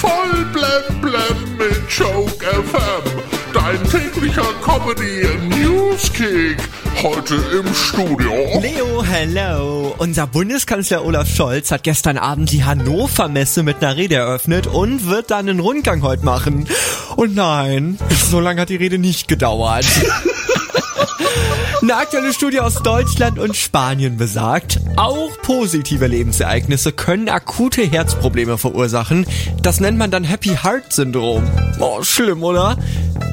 Voll blem blem mit Joke FM. Dein täglicher Comedy Newskick. Heute im Studio. Leo, hello. Unser Bundeskanzler Olaf Scholz hat gestern Abend die Hannover Messe mit einer Rede eröffnet und wird dann einen Rundgang heute machen. Und nein, so lange hat die Rede nicht gedauert. Eine aktuelle Studie aus Deutschland und Spanien besagt, auch positive Lebensereignisse können akute Herzprobleme verursachen. Das nennt man dann Happy Heart Syndrom. Oh, schlimm, oder?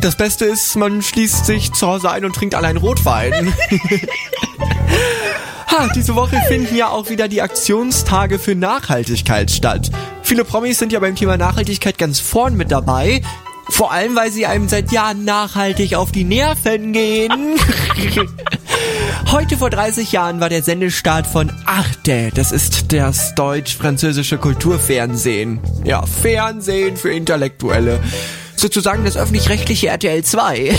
Das Beste ist, man schließt sich zu Hause ein und trinkt allein Rotwein. ha, diese Woche finden ja auch wieder die Aktionstage für Nachhaltigkeit statt. Viele Promis sind ja beim Thema Nachhaltigkeit ganz vorn mit dabei. Vor allem, weil sie einem seit Jahren nachhaltig auf die Nerven gehen. Heute vor 30 Jahren war der Sendestart von Arte. Das ist das deutsch-französische Kulturfernsehen. Ja, Fernsehen für Intellektuelle. Sozusagen das öffentlich-rechtliche RTL 2.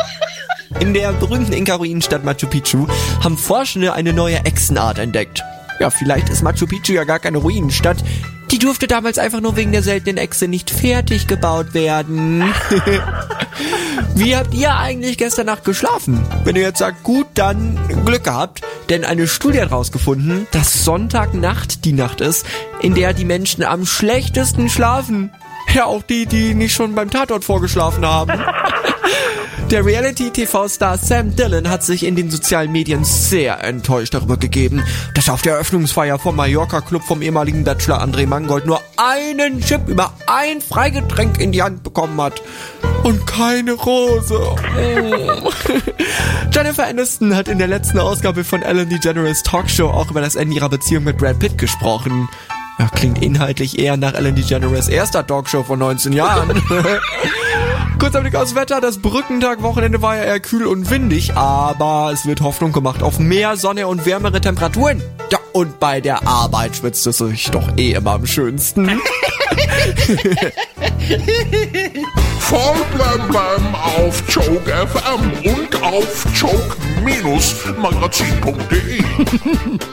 In der berühmten Inka-Ruinenstadt Machu Picchu haben Forschende eine neue Echsenart entdeckt. Ja, vielleicht ist Machu Picchu ja gar keine Ruinenstadt. Die durfte damals einfach nur wegen der seltenen Echse nicht fertig gebaut werden. Wie habt ihr eigentlich gestern Nacht geschlafen? Wenn ihr jetzt sagt, gut, dann Glück gehabt. Denn eine Studie hat herausgefunden, dass Sonntagnacht die Nacht ist, in der die Menschen am schlechtesten schlafen. Ja, auch die, die nicht schon beim Tatort vorgeschlafen haben. Der Reality-TV-Star Sam Dillon hat sich in den sozialen Medien sehr enttäuscht darüber gegeben, dass er auf der Eröffnungsfeier vom Mallorca-Club vom ehemaligen Bachelor André Mangold nur einen Chip über ein Freigetränk in die Hand bekommen hat. Und keine Rose. Oh. Jennifer Aniston hat in der letzten Ausgabe von Ellen DeGeneres Talkshow auch über das Ende ihrer Beziehung mit Brad Pitt gesprochen. Ja, klingt inhaltlich eher nach Ellen DeGeneres erster Talkshow von 19 Jahren. Kurzer Blick aufs Wetter. Das Brückentag-Wochenende war ja eher kühl und windig, aber es wird Hoffnung gemacht auf mehr Sonne und wärmere Temperaturen. Ja, und bei der Arbeit schwitzt es sich doch eh immer am schönsten. Voll blem blem auf Joke FM und auf joke-magazin.de.